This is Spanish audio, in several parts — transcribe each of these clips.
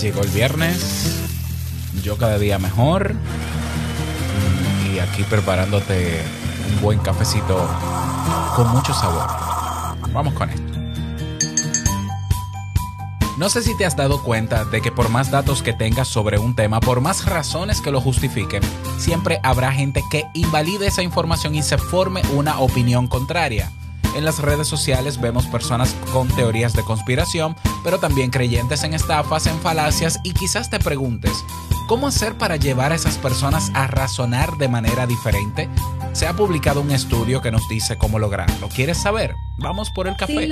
Llegó el viernes, yo cada día mejor y aquí preparándote un buen cafecito con mucho sabor. Vamos con esto. No sé si te has dado cuenta de que por más datos que tengas sobre un tema, por más razones que lo justifiquen, siempre habrá gente que invalide esa información y se forme una opinión contraria. En las redes sociales vemos personas con teorías de conspiración, pero también creyentes en estafas, en falacias y quizás te preguntes, ¿cómo hacer para llevar a esas personas a razonar de manera diferente? Se ha publicado un estudio que nos dice cómo lograrlo. ¿Quieres saber? Vamos por el café.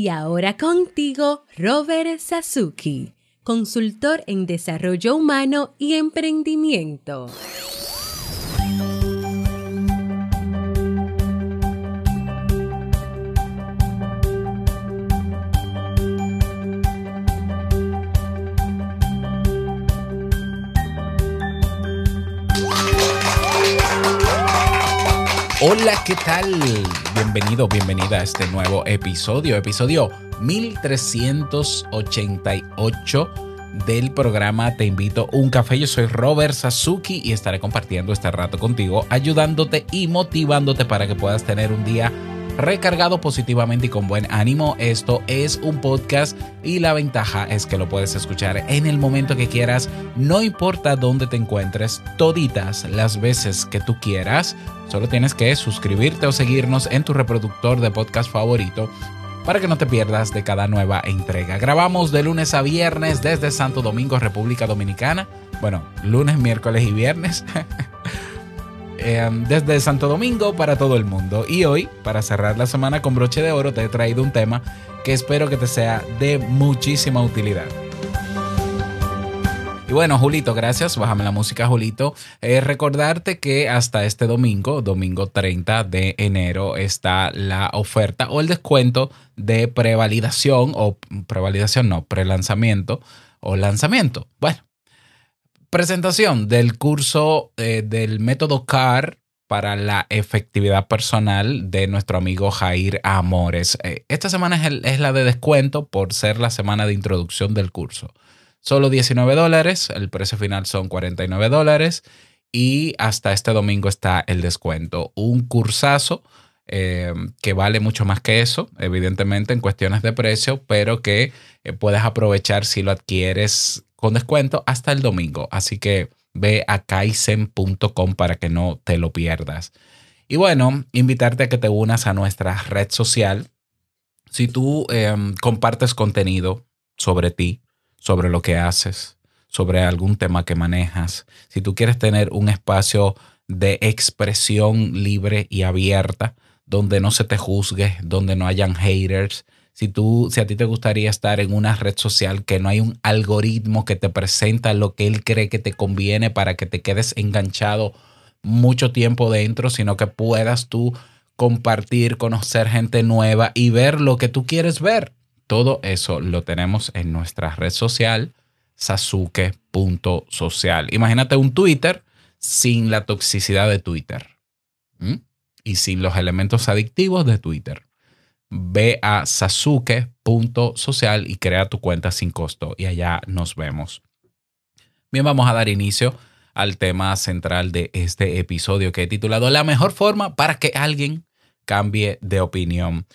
Y ahora contigo, Robert Sasuki, consultor en desarrollo humano y emprendimiento. Hola, ¿qué tal? Bienvenido, bienvenida a este nuevo episodio, episodio 1388 del programa Te invito a un café. Yo soy Robert Sasuki y estaré compartiendo este rato contigo, ayudándote y motivándote para que puedas tener un día recargado positivamente y con buen ánimo. Esto es un podcast y la ventaja es que lo puedes escuchar en el momento que quieras, no importa dónde te encuentres, toditas las veces que tú quieras. Solo tienes que suscribirte o seguirnos en tu reproductor de podcast favorito para que no te pierdas de cada nueva entrega. Grabamos de lunes a viernes desde Santo Domingo, República Dominicana. Bueno, lunes, miércoles y viernes. Eh, desde Santo Domingo para todo el mundo. Y hoy, para cerrar la semana con broche de oro, te he traído un tema que espero que te sea de muchísima utilidad. Y bueno, Julito, gracias. Bájame la música, Julito. Eh, recordarte que hasta este domingo, domingo 30 de enero, está la oferta o el descuento de prevalidación o prevalidación, no, prelanzamiento o lanzamiento. Bueno, presentación del curso eh, del método CAR para la efectividad personal de nuestro amigo Jair Amores. Eh, esta semana es, la de descuento por ser la semana de introducción del curso. Solo 19 dólares, el precio final son 49 dólares y hasta este domingo está el descuento. Un cursazo eh, que vale mucho más que eso, evidentemente en cuestiones de precio, pero que puedes aprovechar si lo adquieres con descuento hasta el domingo. Así que ve a kaizen.com para que no te lo pierdas. Y bueno, invitarte a que te unas a nuestra red social. Si tú eh, compartes contenido sobre ti, sobre lo que haces, sobre algún tema que manejas, si tú quieres tener un espacio de expresión libre y abierta, donde no se te juzgue, donde no hayan haters, si tú, si a ti te gustaría estar en una red social que no hay un algoritmo que te presenta lo que él cree que te conviene para que te quedes enganchado mucho tiempo dentro, sino que puedas tú compartir, conocer gente nueva y ver lo que tú quieres ver. Todo eso lo tenemos en nuestra red social, sasuke.social. Imagínate un Twitter sin la toxicidad de Twitter y sin los elementos adictivos de Twitter. Ve a sasuke.social y crea tu cuenta sin costo y allá nos vemos. Bien, vamos a dar inicio al tema central de este episodio que he titulado La mejor forma para que alguien cambie de opinión.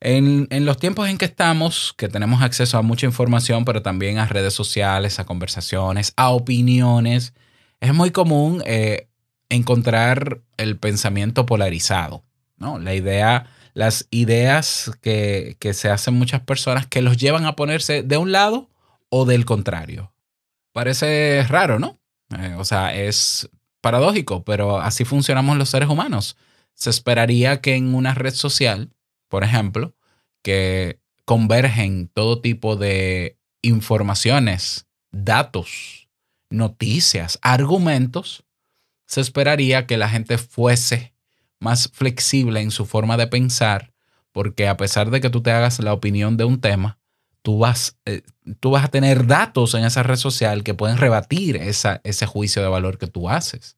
En, en, los tiempos en que estamos, que tenemos acceso a mucha información, pero también a redes sociales, a conversaciones, a opiniones, es muy común eh, encontrar el pensamiento polarizado, ¿no? La idea, las ideas que, que se hacen muchas personas que los llevan a ponerse de un lado o del contrario. Parece raro, ¿no? Eh, o sea, es paradójico, pero así funcionamos los seres humanos. Se esperaría que en una red social, por ejemplo, que convergen todo tipo de informaciones, datos, noticias, argumentos, se esperaría que la gente fuese más flexible en su forma de pensar, porque a pesar de que tú te hagas la opinión de un tema, tú vas, eh, tú vas a tener datos en esa red social que pueden rebatir esa, ese juicio de valor que tú haces.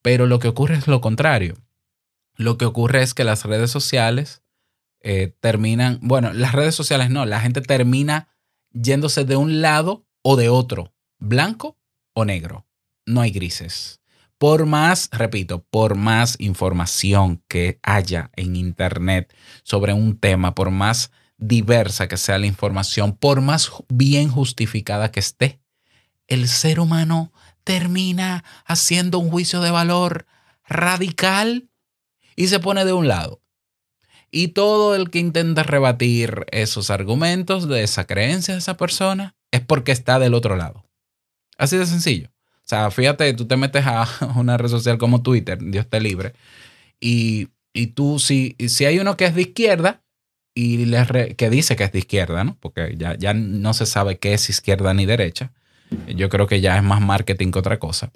Pero lo que ocurre es lo contrario. Lo que ocurre es que las redes sociales eh, terminan, bueno, las redes sociales no, la gente termina yéndose de un lado o de otro, blanco o negro. No hay grises. Por más, repito, por más información que haya en Internet sobre un tema, por más diversa que sea la información, por más bien justificada que esté, el ser humano termina haciendo un juicio de valor radical y se pone de un lado. Y todo el que intenta rebatir esos argumentos de esa creencia de esa persona es porque está del otro lado. Así de sencillo. O sea, fíjate, tú te metes a una red social como Twitter, Dios te libre, y, tú, si, si hay uno que es de izquierda y le que dice que es de izquierda, ¿no? Porque ya, ya no se sabe qué es izquierda ni derecha. Yo creo que ya es más marketing que otra cosa.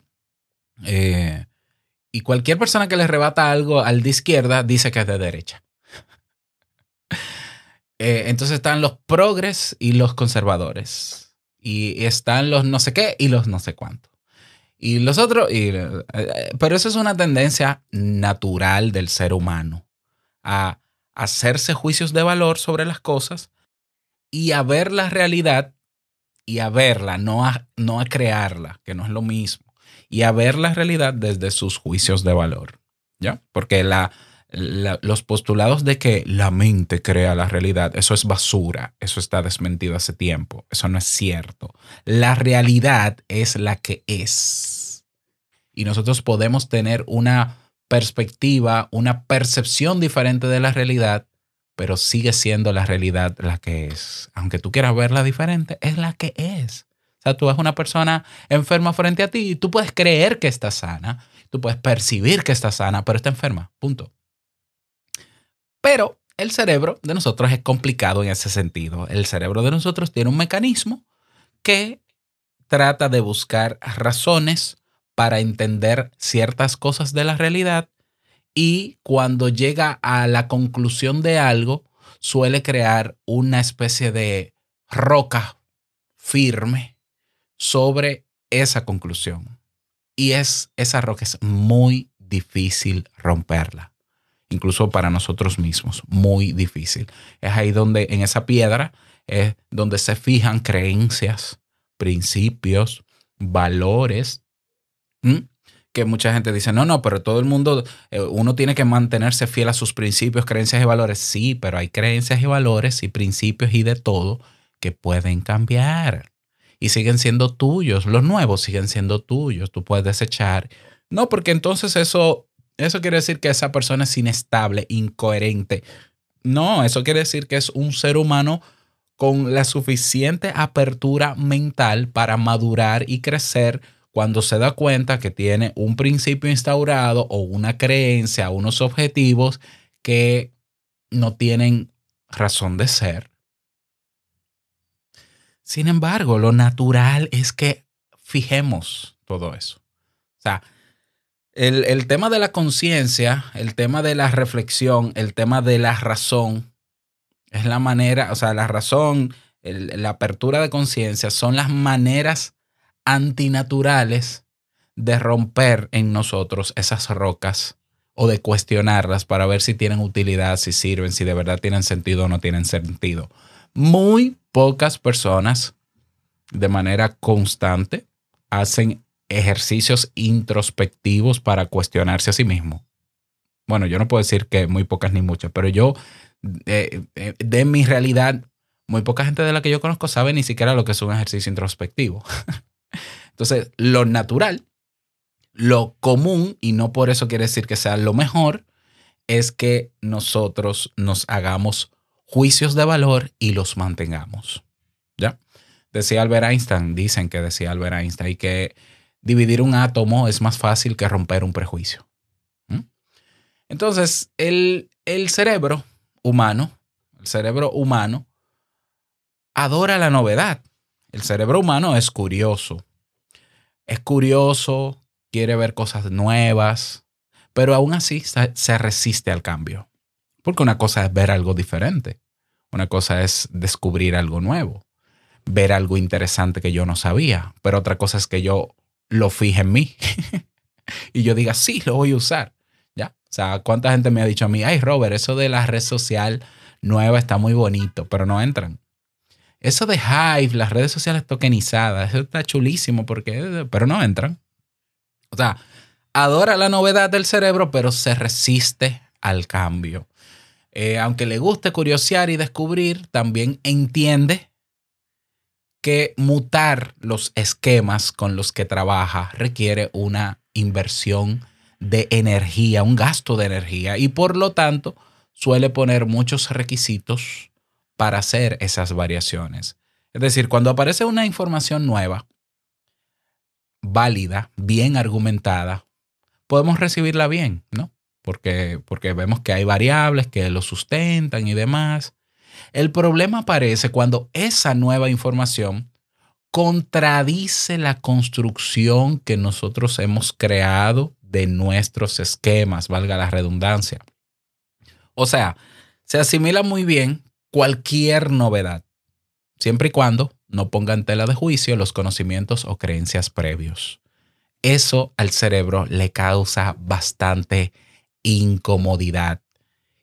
Eh, y cualquier persona que le rebata algo al de izquierda dice que es de derecha. Eh, entonces están los progres y los conservadores. Y están los no sé qué y los no sé cuánto. Y los otros, eh, pero eso es una tendencia natural del ser humano, a hacerse juicios de valor sobre las cosas y a ver la realidad y a verla, no a, no a crearla, que no es lo mismo, y a ver la realidad desde sus juicios de valor, ¿ya? Porque la, los postulados de que la mente crea la realidad, eso es basura, eso está desmentido hace tiempo, eso no es cierto. La realidad es la que es. Y nosotros podemos tener una perspectiva, una percepción diferente de la realidad, pero sigue siendo la realidad la que es. Aunque tú quieras verla diferente, es la que es. O sea, tú ves una persona enferma frente a ti y tú puedes creer que está sana, tú puedes percibir que está sana, pero está enferma, punto. Pero el cerebro de nosotros es complicado en ese sentido. El cerebro de nosotros tiene un mecanismo que trata de buscar razones para entender ciertas cosas de la realidad y cuando llega a la conclusión de algo, suele crear una especie de roca firme sobre esa conclusión. Y es, esa roca es muy difícil romperla incluso para nosotros mismos, muy difícil. Es ahí donde, en esa piedra, es donde se fijan creencias, principios, valores, que mucha gente dice, no, no, pero todo el mundo, eh, uno tiene que mantenerse fiel a sus principios, creencias y valores. Sí, pero hay creencias y valores y principios y de todo que pueden cambiar y siguen siendo tuyos. Los nuevos siguen siendo tuyos. Tú puedes desechar. No, porque entonces eso eso quiere decir que esa persona es inestable, incoherente. No, eso quiere decir que es un ser humano con la suficiente apertura mental para madurar y crecer cuando se da cuenta que tiene un principio instaurado o una creencia, unos objetivos que no tienen razón de ser. Sin embargo, lo natural es que fijemos todo eso. O sea, el, tema de la conciencia, el tema de la reflexión, el tema de la razón, es la manera, o sea, la razón, la apertura de conciencia son las maneras antinaturales de romper en nosotros esas rocas o de cuestionarlas para ver si tienen utilidad, si sirven, si de verdad tienen sentido o no tienen sentido. Muy pocas personas de manera constante hacen ejercicios introspectivos para cuestionarse a sí mismo. Bueno, yo no puedo decir que muy pocas ni muchas, pero yo, eh, eh, de mi realidad, muy poca gente de la que yo conozco sabe ni siquiera lo que es un ejercicio introspectivo. Entonces, lo natural, lo común, y no por eso quiere decir que sea lo mejor, es que nosotros nos hagamos juicios de valor y los mantengamos. ¿Ya? Decía Albert Einstein, dicen que decía Albert Einstein, y que dividir un átomo es más fácil que romper un prejuicio. ¿Mm? Entonces, el, cerebro humano, el cerebro humano adora la novedad. El cerebro humano es curioso. Es curioso, quiere ver cosas nuevas, pero aún así se resiste al cambio. Porque una cosa es ver algo diferente. Una cosa es descubrir algo nuevo, ver algo interesante que yo no sabía, pero otra cosa es que yo lo fije en mí y yo diga, sí, lo voy a usar. ¿Ya? O sea, ¿cuánta gente me ha dicho a mí, ay, Robert, eso de la red social nueva está muy bonito, pero no entran? Eso de Hive, las redes sociales tokenizadas, eso está chulísimo, porque, pero no entran. O sea, adora la novedad del cerebro, pero se resiste al cambio. Eh, aunque le guste curiosear y descubrir, también entiende que mutar los esquemas con los que trabaja requiere una inversión de energía, un gasto de energía y por lo tanto suele poner muchos requisitos para hacer esas variaciones. Es decir, cuando aparece una información nueva, válida, bien argumentada, podemos recibirla bien, ¿no? Porque, porque vemos que hay variables que lo sustentan y demás. El problema aparece cuando esa nueva información contradice la construcción que nosotros hemos creado de nuestros esquemas, valga la redundancia. O sea, se asimila muy bien cualquier novedad, siempre y cuando no ponga en tela de juicio los conocimientos o creencias previos. Eso al cerebro le causa bastante incomodidad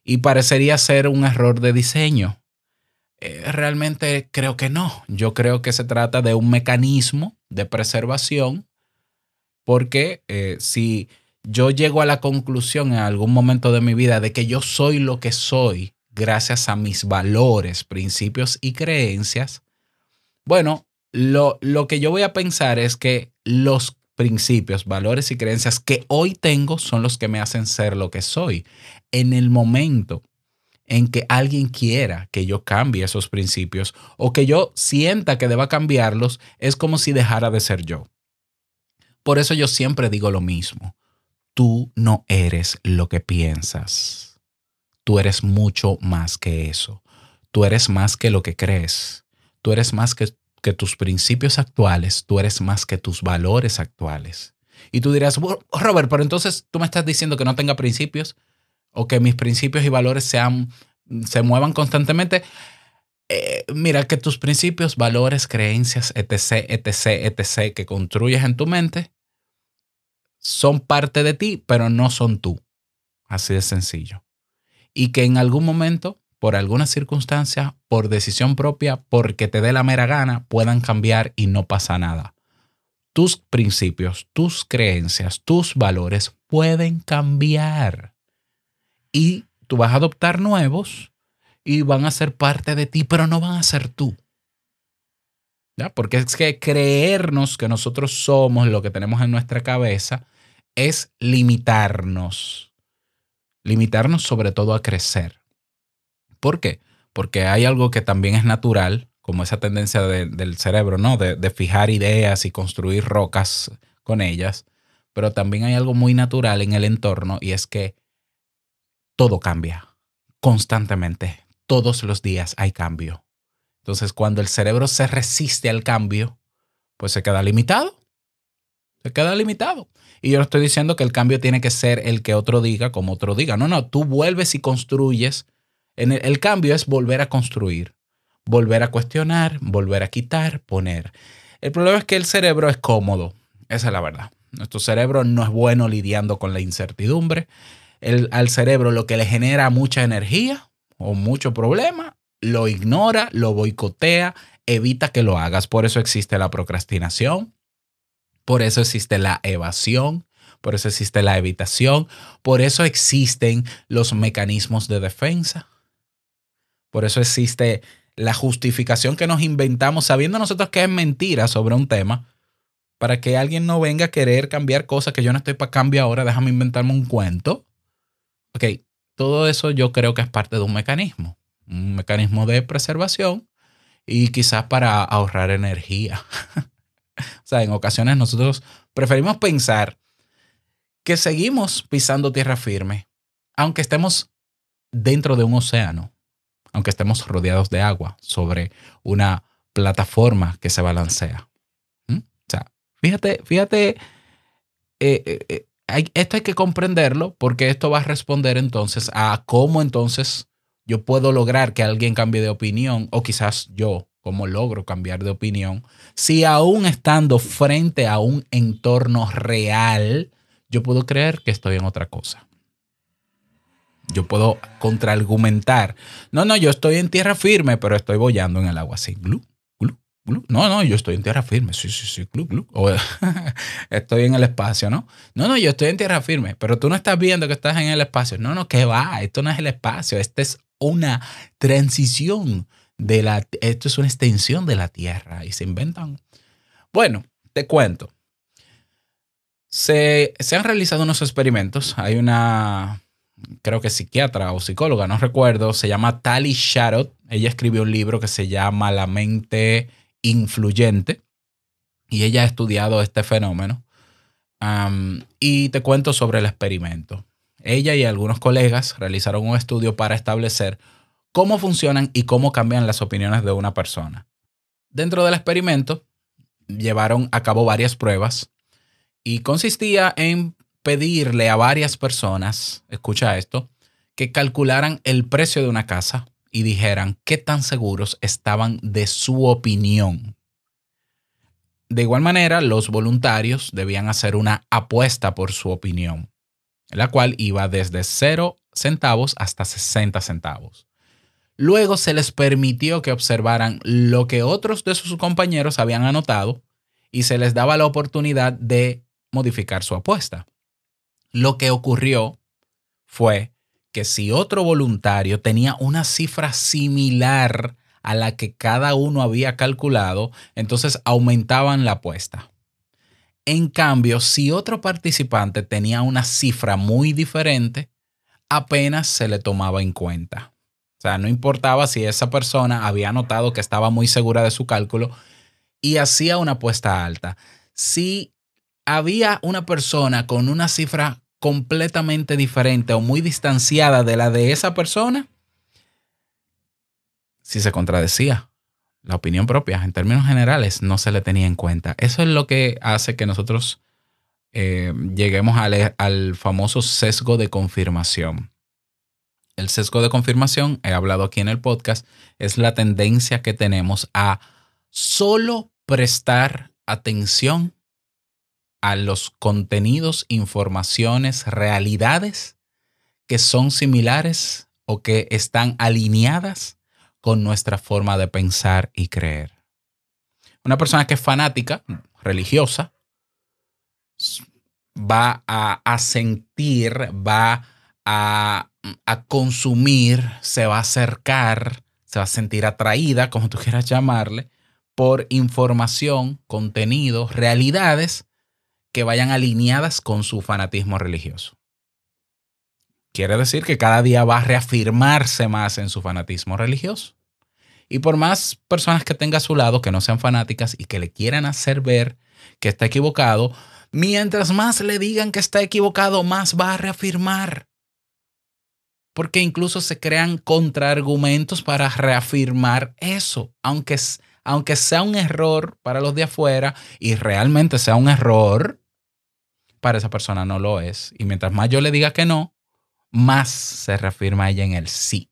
y parecería ser un error de diseño. Eh, realmente creo que no. Yo creo que se trata de un mecanismo de preservación porque eh, si yo llego a la conclusión en algún momento de mi vida de que yo soy lo que soy gracias a mis valores, principios y creencias, bueno, lo, lo que yo voy a pensar es que los principios, valores y creencias que hoy tengo son los que me hacen ser lo que soy. En el momento en que alguien quiera que yo cambie esos principios o que yo sienta que deba cambiarlos, es como si dejara de ser yo. Por eso yo siempre digo lo mismo. Tú no eres lo que piensas. Tú eres mucho más que eso. Tú eres más que lo que crees. Tú eres más que, tus principios actuales. Tú eres más que tus valores actuales. Y tú dirás, Robert, pero entonces tú me estás diciendo que no tenga principios o que mis principios y valores sean, se muevan constantemente. Eh, mira que tus principios, valores, creencias, etc., etc., etc., que construyes en tu mente, son parte de ti, pero no son tú. Así de sencillo. Y que en algún momento, por alguna circunstancia, por decisión propia, porque te dé la mera gana, puedan cambiar y no pasa nada. Tus principios, tus creencias, tus valores pueden cambiar y tú vas a adoptar nuevos y van a ser parte de ti, pero no van a ser tú. ¿Ya? Porque es que creernos que nosotros somos lo que tenemos en nuestra cabeza es limitarnos. Limitarnos sobre todo a crecer. ¿Por qué? Porque hay algo que también es natural, como esa tendencia de, del cerebro, ¿no? De fijar ideas y construir rocas con ellas. Pero también hay algo muy natural en el entorno y es que todo cambia constantemente. Todos los días hay cambio. Entonces, cuando el cerebro se resiste al cambio, pues se queda limitado. Se queda limitado. Y yo no estoy diciendo que el cambio tiene que ser el que otro diga como otro diga. No, no, tú vuelves y construyes. El, el cambio es volver a construir, volver a cuestionar, volver a quitar, poner. El problema es que el cerebro es cómodo. Esa es la verdad. Nuestro cerebro no es bueno lidiando con la incertidumbre el, al cerebro lo que le genera mucha energía o mucho problema, lo ignora, lo boicotea, evita que lo hagas. Por eso existe la procrastinación, por eso existe la evasión, por eso existe la evitación, por eso existen los mecanismos de defensa, por eso existe la justificación que nos inventamos sabiendo nosotros que es mentira sobre un tema, para que alguien no venga a querer cambiar cosas que yo no estoy para cambio ahora, déjame inventarme un cuento. Ok, todo eso yo creo que es parte de un mecanismo, un mecanismo de preservación y quizás para ahorrar energía. o sea, en ocasiones nosotros preferimos pensar que seguimos pisando tierra firme, aunque estemos dentro de un océano, aunque estemos rodeados de agua, sobre una plataforma que se balancea. ¿Mm? O sea, fíjate, fíjate, eh, eh, eh, esto hay que comprenderlo porque esto va a responder entonces a cómo entonces yo puedo lograr que alguien cambie de opinión o quizás yo, cómo logro cambiar de opinión, si aún estando frente a un entorno real, yo puedo creer que estoy en otra cosa. Yo puedo contraargumentar. No, no, yo estoy en tierra firme, pero estoy bollando en el agua así. Glu, glu, glu. No, no, yo estoy en tierra firme. Sí, sí, sí, glu, glu. O estoy en el espacio, ¿no? No, no, yo estoy en tierra firme, pero tú no estás viendo que estás en el espacio. No, no, que va. Esto no es el espacio. Esta es una transición de la. Esto es una extensión de la tierra y se inventan. Bueno, te cuento. Se, se han realizado unos experimentos. Hay una creo que psiquiatra o psicóloga, no recuerdo, se llama Tali Sharot. Ella escribió un libro que se llama La mente influyente y ella ha estudiado este fenómeno. Y te cuento sobre el experimento. Ella y algunos colegas realizaron un estudio para establecer cómo funcionan y cómo cambian las opiniones de una persona. Dentro del experimento llevaron a cabo varias pruebas y consistía en pedirle a varias personas, escucha esto, que calcularan el precio de una casa y dijeran qué tan seguros estaban de su opinión. De igual manera, los voluntarios debían hacer una apuesta por su opinión, la cual iba desde 0 centavos hasta 60 centavos. Luego se les permitió que observaran lo que otros de sus compañeros habían anotado y se les daba la oportunidad de modificar su apuesta. Lo que ocurrió fue que si otro voluntario tenía una cifra similar a la que cada uno había calculado, entonces aumentaban la apuesta. En cambio, si otro participante tenía una cifra muy diferente, apenas se le tomaba en cuenta. O sea, no importaba si esa persona había notado que estaba muy segura de su cálculo y hacía una apuesta alta. Si había una persona con una cifra completamente diferente o muy distanciada de la de esa persona, si se contradecía la opinión propia en términos generales no se le tenía en cuenta. Eso es lo que hace que nosotros eh, lleguemos al, al famoso sesgo de confirmación. El sesgo de confirmación, he hablado aquí en el podcast, es la tendencia que tenemos a solo prestar atención a los contenidos, informaciones, realidades que son similares o que están alineadas con nuestra forma de pensar y creer. Una persona que es fanática, religiosa, va a, a sentir, va a, a, consumir, se va a acercar, se va a sentir atraída, como tú quieras llamarle, por información, contenido, realidades que vayan alineadas con su fanatismo religioso. Quiere decir que cada día va a reafirmarse más en su fanatismo religioso. Y por más personas que tenga a su lado que no sean fanáticas y que le quieran hacer ver que está equivocado, mientras más le digan que está equivocado, más va a reafirmar. Porque incluso se crean contraargumentos para reafirmar eso, aunque, aunque sea un error para los de afuera y realmente sea un error, para esa persona no lo es. Y mientras más yo le diga que no, más se reafirma ella en el sí.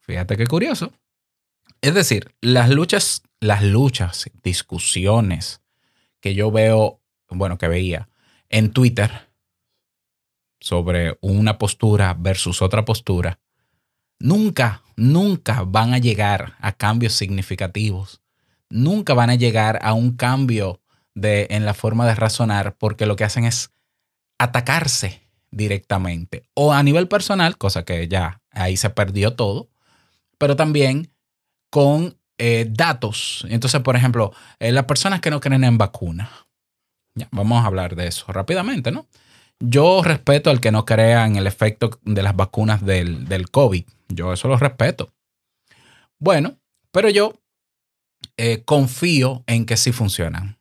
Fíjate qué curioso. Es decir, las luchas, las luchas, discusiones que yo veo, bueno, que veía en Twitter sobre una postura versus otra postura, nunca, nunca van a llegar a cambios significativos. Nunca van a llegar a un cambio de, en la forma de razonar porque lo que hacen es atacarse directamente o a nivel personal, cosa que ya ahí se perdió todo, pero también con eh, datos. Entonces, por ejemplo, eh, las personas que no creen en vacuna. Ya, vamos a hablar de eso rápidamente, ¿no? Yo respeto al que no crea en el efecto de las vacunas del, del COVID. Yo eso lo respeto. Bueno, pero yo eh, confío en que sí funcionan.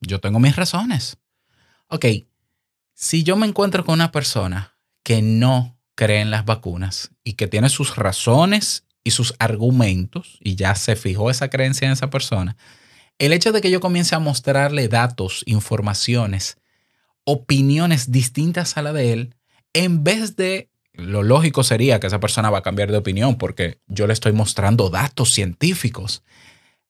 Yo tengo mis razones. Ok, si yo me encuentro con una persona que no cree en las vacunas y que tiene sus razones y sus argumentos, y ya se fijó esa creencia en esa persona, el hecho de que yo comience a mostrarle datos, informaciones, opiniones distintas a la de él, en vez de lo lógico sería que esa persona va a cambiar de opinión porque yo le estoy mostrando datos científicos.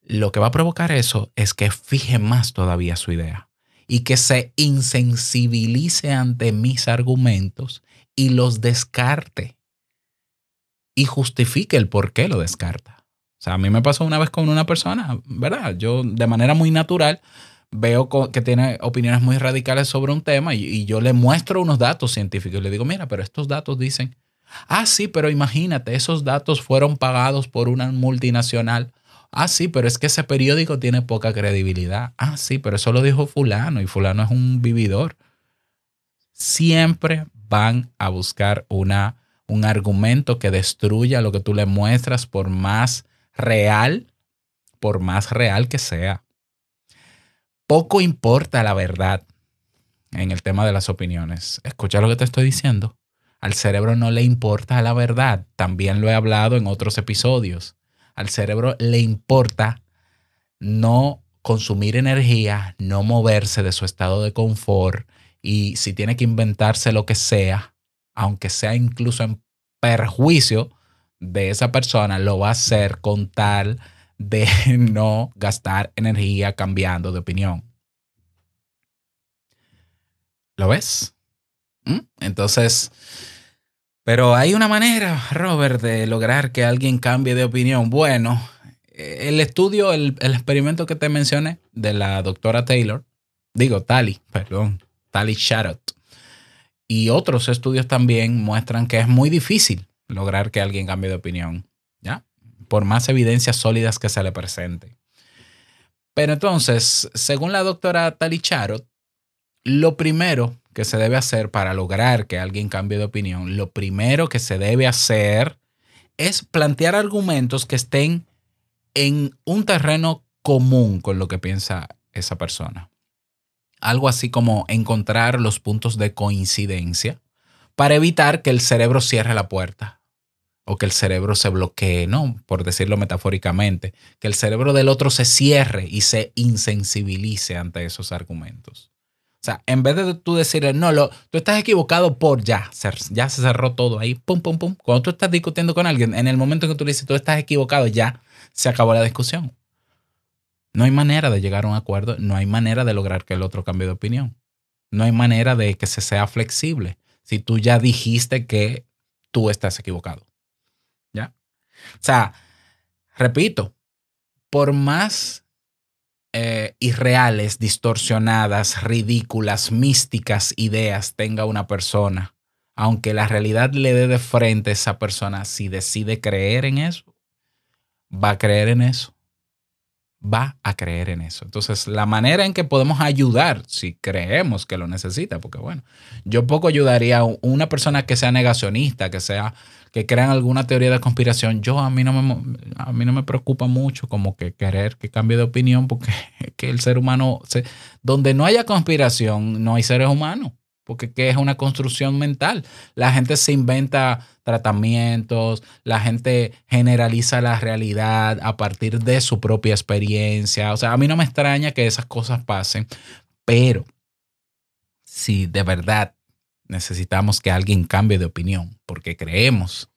Lo que va a provocar eso es que fije más todavía su idea y que se insensibilice ante mis argumentos y los descarte y justifique el por qué lo descarta. O sea, a mí me pasó una vez con una persona, ¿verdad? Yo de manera muy natural veo que tiene opiniones muy radicales sobre un tema y, yo le muestro unos datos científicos y le digo, mira, pero estos datos dicen, ah, sí, pero imagínate, esos datos fueron pagados por una multinacional. Ah, sí, pero es que ese periódico tiene poca credibilidad. Ah, sí, pero eso lo dijo fulano y fulano es un vividor. Siempre van a buscar una, un argumento que destruya lo que tú le muestras por más real, por más real que sea poco importa la verdad en el tema de las opiniones. Escucha lo que te estoy diciendo. Al cerebro no le importa la verdad. También lo he hablado en otros episodios. Al cerebro le importa no consumir energía, no moverse de su estado de confort y si tiene que inventarse lo que sea, aunque sea incluso en perjuicio de esa persona, lo va a hacer con tal de no gastar energía cambiando de opinión. ¿Lo ves? ¿Mm? Entonces, pero hay una manera, Robert, de lograr que alguien cambie de opinión. Bueno, el estudio, el, experimento que te mencioné de la doctora Taylor, digo, Tali, perdón, Tali Sharot, y otros estudios también muestran que es muy difícil lograr que alguien cambie de opinión por más evidencias sólidas que se le presente. Pero entonces, según la doctora Charot, lo primero que se debe hacer para lograr que alguien cambie de opinión, lo primero que se debe hacer es plantear argumentos que estén en un terreno común con lo que piensa esa persona. Algo así como encontrar los puntos de coincidencia para evitar que el cerebro cierre la puerta o que el cerebro se bloquee, ¿no? Por decirlo metafóricamente, que el cerebro del otro se cierre y se insensibilice ante esos argumentos. O sea, en vez de tú decirle, no, lo, tú estás equivocado por ya, ya se cerró todo ahí, pum, pum, pum. Cuando tú estás discutiendo con alguien, en el momento que tú le dices, tú estás equivocado, ya se acabó la discusión. No hay manera de llegar a un acuerdo, no hay manera de lograr que el otro cambie de opinión. No hay manera de que se sea flexible si tú ya dijiste que tú estás equivocado. O sea, repito, por más eh, irreales, distorsionadas, ridículas, místicas ideas tenga una persona, aunque la realidad le dé de frente a esa persona, si decide creer en eso, va a creer en eso. Va a creer en eso. Entonces, la manera en que podemos ayudar, si creemos que lo necesita, porque bueno, yo poco ayudaría a una persona que sea negacionista, que sea que crean alguna teoría de conspiración, yo a mí no me, a mí no me preocupa mucho como que querer que cambie de opinión porque que el ser humano, se, donde no haya conspiración, no hay seres humanos, porque es una construcción mental. La gente se inventa tratamientos, la gente generaliza la realidad a partir de su propia experiencia. O sea, a mí no me extraña que esas cosas pasen, pero si de verdad necesitamos que alguien cambie de opinión porque creemos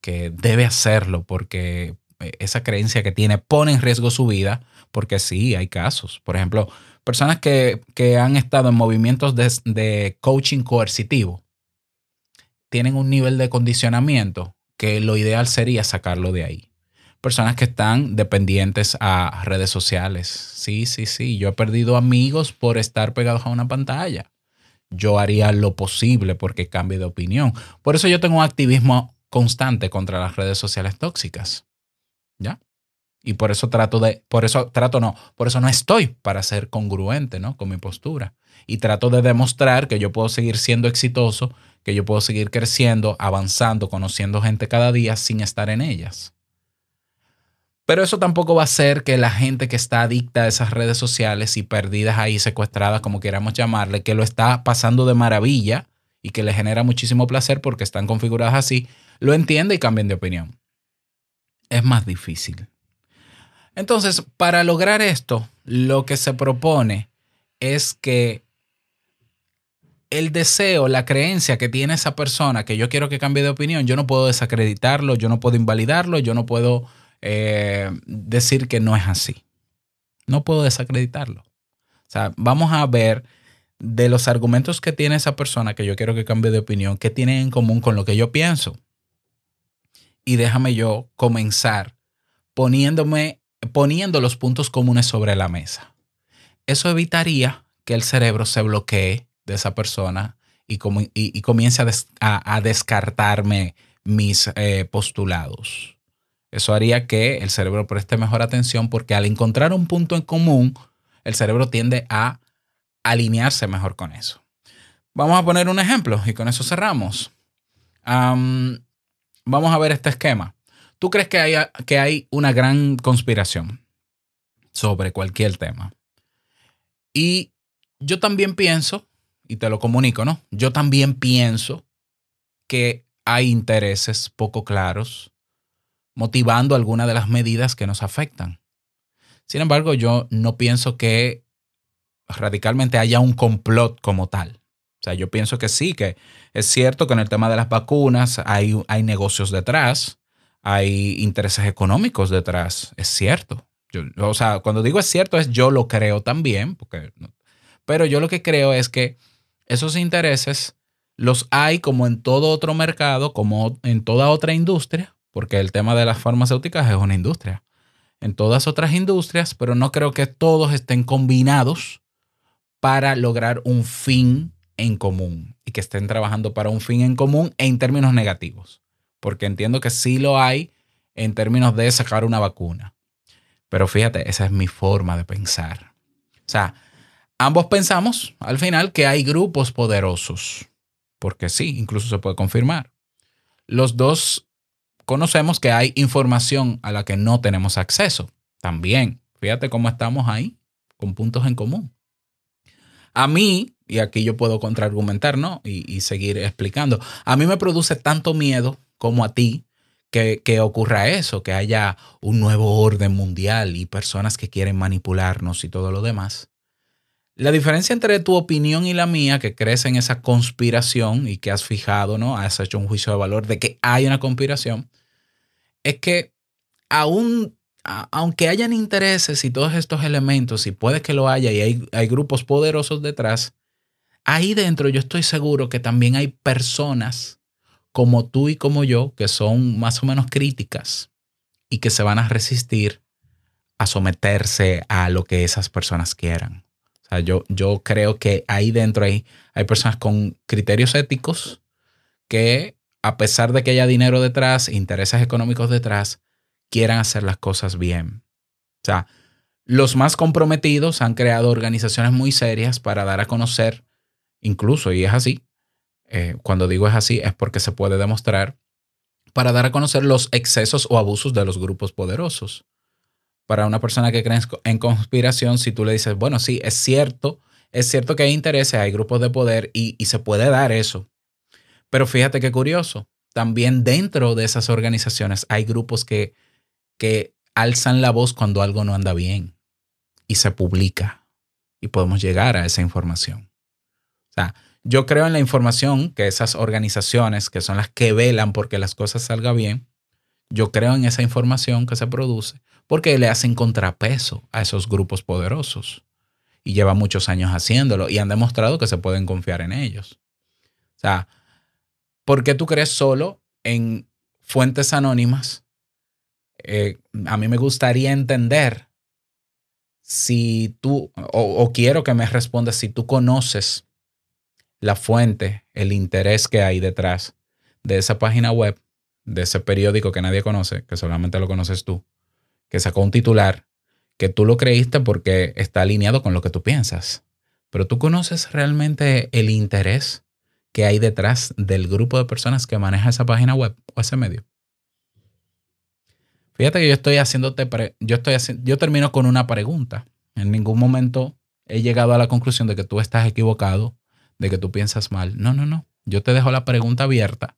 que debe hacerlo porque eh, esa creencia que tiene pone en riesgo su vida, porque sí, hay casos. Por ejemplo, personas que, han estado en movimientos de, de coaching coercitivo tienen un nivel de condicionamiento que lo ideal sería sacarlo de ahí. Personas que están dependientes a redes sociales. Sí, sí, sí. Yo he perdido amigos por estar pegados a una pantalla yo haría lo posible porque cambie de opinión. Por eso yo tengo un activismo constante contra las redes sociales tóxicas. ¿Ya? Y por eso trato de, por eso trato no, por eso no estoy para ser congruente, ¿no? Con mi postura. Y trato de demostrar que yo puedo seguir siendo exitoso, que yo puedo seguir creciendo, avanzando, conociendo gente cada día sin estar en ellas. Pero eso tampoco va a ser que la gente que está adicta a esas redes sociales y perdidas ahí, secuestradas, como queramos llamarle, que lo está pasando de maravilla y que le genera muchísimo placer porque están configuradas así, lo entiende y cambien de opinión. Es más difícil. Entonces, para lograr esto, lo que se propone es que el deseo, la creencia que tiene esa persona que yo quiero que cambie de opinión, yo no puedo desacreditarlo, yo no puedo invalidarlo, yo no puedo eh, decir que no es así. No puedo desacreditarlo. O sea, vamos a ver de los argumentos que tiene esa persona que yo quiero que cambie de opinión, qué tienen en común con lo que yo pienso. Y déjame yo comenzar poniéndome, poniendo los puntos comunes sobre la mesa. Eso evitaría que el cerebro se bloquee de esa persona y, comience a, descartarme mis eh, postulados. Eso haría que el cerebro preste mejor atención porque al encontrar un punto en común, el cerebro tiende a alinearse mejor con eso. Vamos a poner un ejemplo y con eso cerramos. Vamos a ver este esquema. ¿Tú crees que hay, que hay una gran conspiración sobre cualquier tema? Y yo también pienso, y te lo comunico, ¿no? Yo también pienso que hay intereses poco claros motivando algunas de las medidas que nos afectan. Sin embargo, yo no pienso que radicalmente haya un complot como tal. O sea, yo pienso que sí, que es cierto que en el tema de las vacunas hay, hay negocios detrás, hay intereses económicos detrás, es cierto. Yo, o sea, cuando digo es cierto, es yo lo creo también, porque, pero yo lo que creo es que esos intereses los hay como en todo otro mercado, como en toda otra industria, porque el tema de las farmacéuticas es una industria. En todas otras industrias, pero no creo que todos estén combinados para lograr un fin en común y que estén trabajando para un fin en común en términos negativos, porque entiendo que sí lo hay en términos de sacar una vacuna. Pero fíjate, esa es mi forma de pensar. O sea, ambos pensamos al final que hay grupos poderosos, porque sí, incluso se puede confirmar. Los dos conocemos que hay información a la que no tenemos acceso. También, fíjate cómo estamos ahí, con puntos en común. A mí, y aquí yo puedo contraargumentar, ¿no? Y, seguir explicando, a mí me produce tanto miedo como a ti que, que, ocurra eso, que haya un nuevo orden mundial y personas que quieren manipularnos y todo lo demás. La diferencia entre tu opinión y la mía, que crees en esa conspiración y que has fijado, ¿no? Has hecho un juicio de valor de que hay una conspiración, es que aún, aunque hayan intereses y todos estos elementos, y puede que lo haya y hay grupos poderosos detrás, ahí dentro yo estoy seguro que también hay personas como tú y como yo que son más o menos críticas y que se van a resistir a someterse a lo que esas personas quieran. O sea, yo, yo creo que ahí dentro hay, hay personas con criterios éticos que, a pesar de que haya dinero detrás, intereses económicos detrás, quieran hacer las cosas bien. O sea, los más comprometidos han creado organizaciones muy serias para dar a conocer, incluso, y es así, eh, cuando digo es así, es porque se puede demostrar, para dar a conocer los excesos o abusos de los grupos poderosos para una persona que cree en conspiración, si tú le dices, bueno, sí, es cierto, es cierto que hay intereses, hay grupos de poder y, y se puede dar eso. Pero fíjate qué curioso, también dentro de esas organizaciones hay grupos que, que alzan la voz cuando algo no anda bien y se publica y podemos llegar a esa información. O sea, yo creo en la información que esas organizaciones, que son las que velan porque las cosas salgan bien, yo creo en esa información que se produce porque le hacen contrapeso a esos grupos poderosos y lleva muchos años haciéndolo y han demostrado que se pueden confiar en ellos. O sea, ¿por qué tú crees solo en fuentes anónimas? Eh, a mí me gustaría entender si tú, o, o quiero que me respondas si tú conoces la fuente, el interés que hay detrás de esa página web, de ese periódico que nadie conoce, que solamente lo conoces tú que sacó un titular que tú lo creíste porque está alineado con lo que tú piensas. Pero tú conoces realmente el interés que hay detrás del grupo de personas que maneja esa página web o ese medio. Fíjate que yo estoy haciéndote, yo estoy yo termino con una pregunta. En ningún momento he llegado a la conclusión de que tú estás equivocado, de que tú piensas mal. No, no, no. yo te dejo la pregunta abierta.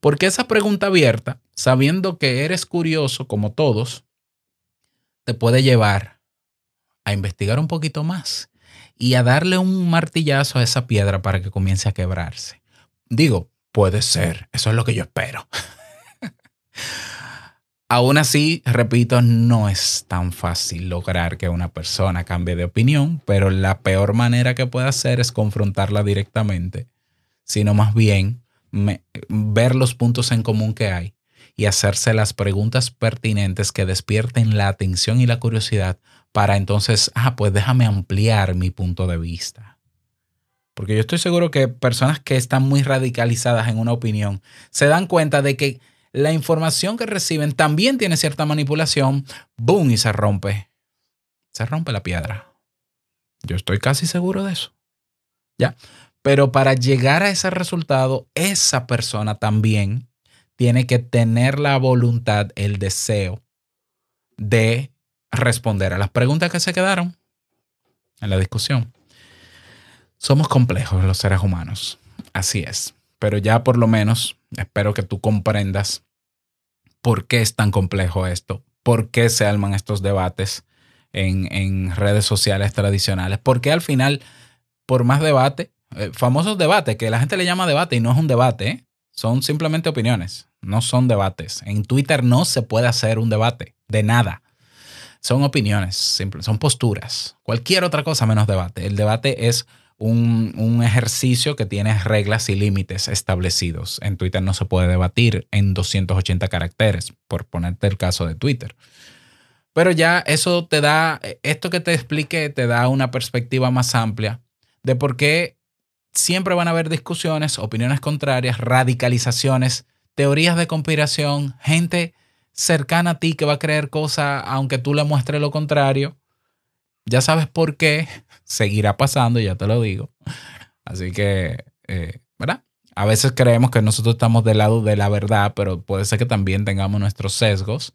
Porque esa pregunta abierta, sabiendo que eres curioso como todos, te puede llevar a investigar un poquito más y a darle un martillazo a esa piedra para que comience a quebrarse. Digo, puede ser, eso es lo que yo espero. Aún así, repito, no es tan fácil lograr que una persona cambie de opinión, pero la peor manera que puede hacer es confrontarla directamente, sino más bien ver los puntos en común que hay y hacerse las preguntas pertinentes que despierten la atención y la curiosidad para entonces, ah, pues déjame ampliar mi punto de vista. Porque yo estoy seguro que personas que están muy radicalizadas en una opinión se dan cuenta de que la información que reciben también tiene cierta manipulación, boom, y se rompe. Se rompe la piedra. Yo estoy casi seguro de eso. Ya. Pero para llegar a ese resultado, esa persona también tiene que tener la voluntad, el deseo de responder a las preguntas que se quedaron en la discusión. Somos complejos los seres humanos, así es, pero ya por lo menos espero que tú comprendas por qué es tan complejo esto, por qué se alman estos debates en, en redes sociales tradicionales, porque al final, por más debate, eh, famosos debates, que la gente le llama debate y no es un debate, ¿eh? Son simplemente opiniones, no son debates. En Twitter no se puede hacer un debate de nada. Son opiniones, son posturas, cualquier otra cosa menos debate. El debate es un, un, ejercicio que tiene reglas y límites establecidos. En Twitter no se puede debatir en 280 caracteres, por ponerte el caso de Twitter. Pero ya eso te da, esto que te expliqué, te da una perspectiva más amplia de por qué siempre van a haber discusiones, opiniones contrarias, radicalizaciones, teorías de conspiración, gente cercana a ti que va a creer cosas aunque tú le muestres lo contrario. Ya sabes por qué, seguirá pasando, ya te lo digo. Así que, eh, ¿verdad? A veces creemos que nosotros estamos del lado de la verdad, pero puede ser que también tengamos nuestros sesgos.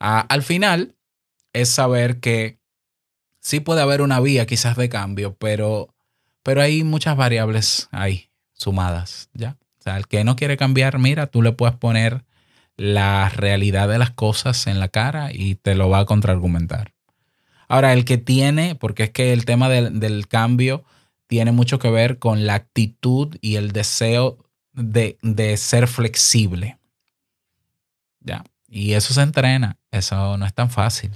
Ah, al final, es saber que sí puede haber una vía quizás de cambio, pero pero hay muchas variables ahí sumadas, ¿ya? O sea, el que no quiere cambiar, mira, tú le puedes poner la realidad de las cosas en la cara y te lo va a contraargumentar. Ahora, el que tiene, porque es que el tema del, del cambio tiene mucho que ver con la actitud y el deseo de, de ser flexible. ¿Ya? Y eso se entrena, eso no es tan fácil.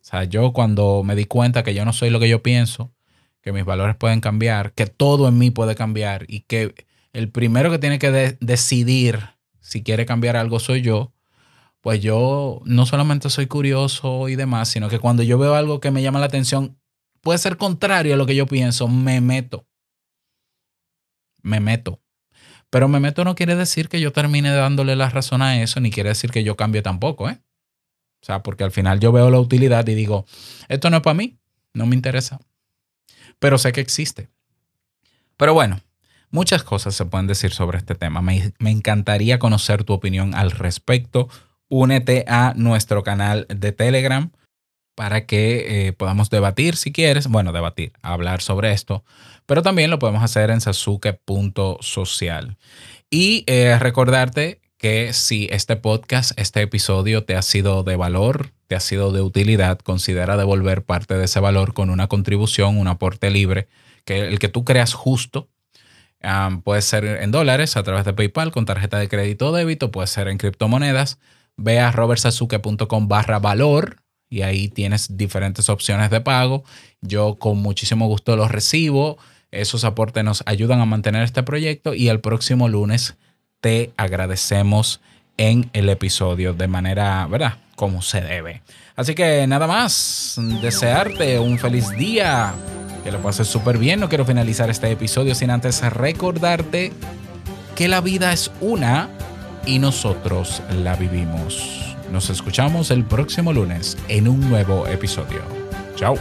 O sea, yo cuando me di cuenta que yo no soy lo que yo pienso, que mis valores pueden cambiar, que todo en mí puede cambiar y que el primero que tiene que decidir si quiere cambiar algo soy yo, pues yo no solamente soy curioso y demás, sino que cuando yo veo algo que me llama la atención, puede ser contrario a lo que yo pienso, me meto. Me meto. Pero me meto no quiere decir que yo termine dándole la razón a eso, ni quiere decir que yo cambie tampoco, ¿eh? O sea, porque al final yo veo la utilidad y digo, esto no es para mí, no me interesa pero sé que existe. Pero bueno, muchas cosas se pueden decir sobre este tema. Me, encantaría conocer tu opinión al respecto. Únete a nuestro canal de Telegram para que eh, podamos debatir si quieres, bueno, debatir, hablar sobre esto, pero también lo podemos hacer en sasuke.social. Y eh, recordarte que si este podcast, este episodio te ha sido de valor, te ha sido de utilidad, considera devolver parte de ese valor con una contribución, un aporte libre, que el que tú creas justo. puede ser en dólares a través de PayPal con tarjeta de crédito o débito, puede ser en criptomonedas. Ve a robertsazuke.com barra valor y ahí tienes diferentes opciones de pago. Yo con muchísimo gusto los recibo. Esos aportes nos ayudan a mantener este proyecto y el próximo lunes te agradecemos en el episodio de manera, ¿verdad? Como se debe. Así que nada más, desearte un feliz día, que lo pases súper bien. No quiero finalizar este episodio sin antes recordarte que la vida es una y nosotros la vivimos. Nos escuchamos el próximo lunes en un nuevo episodio. Chao.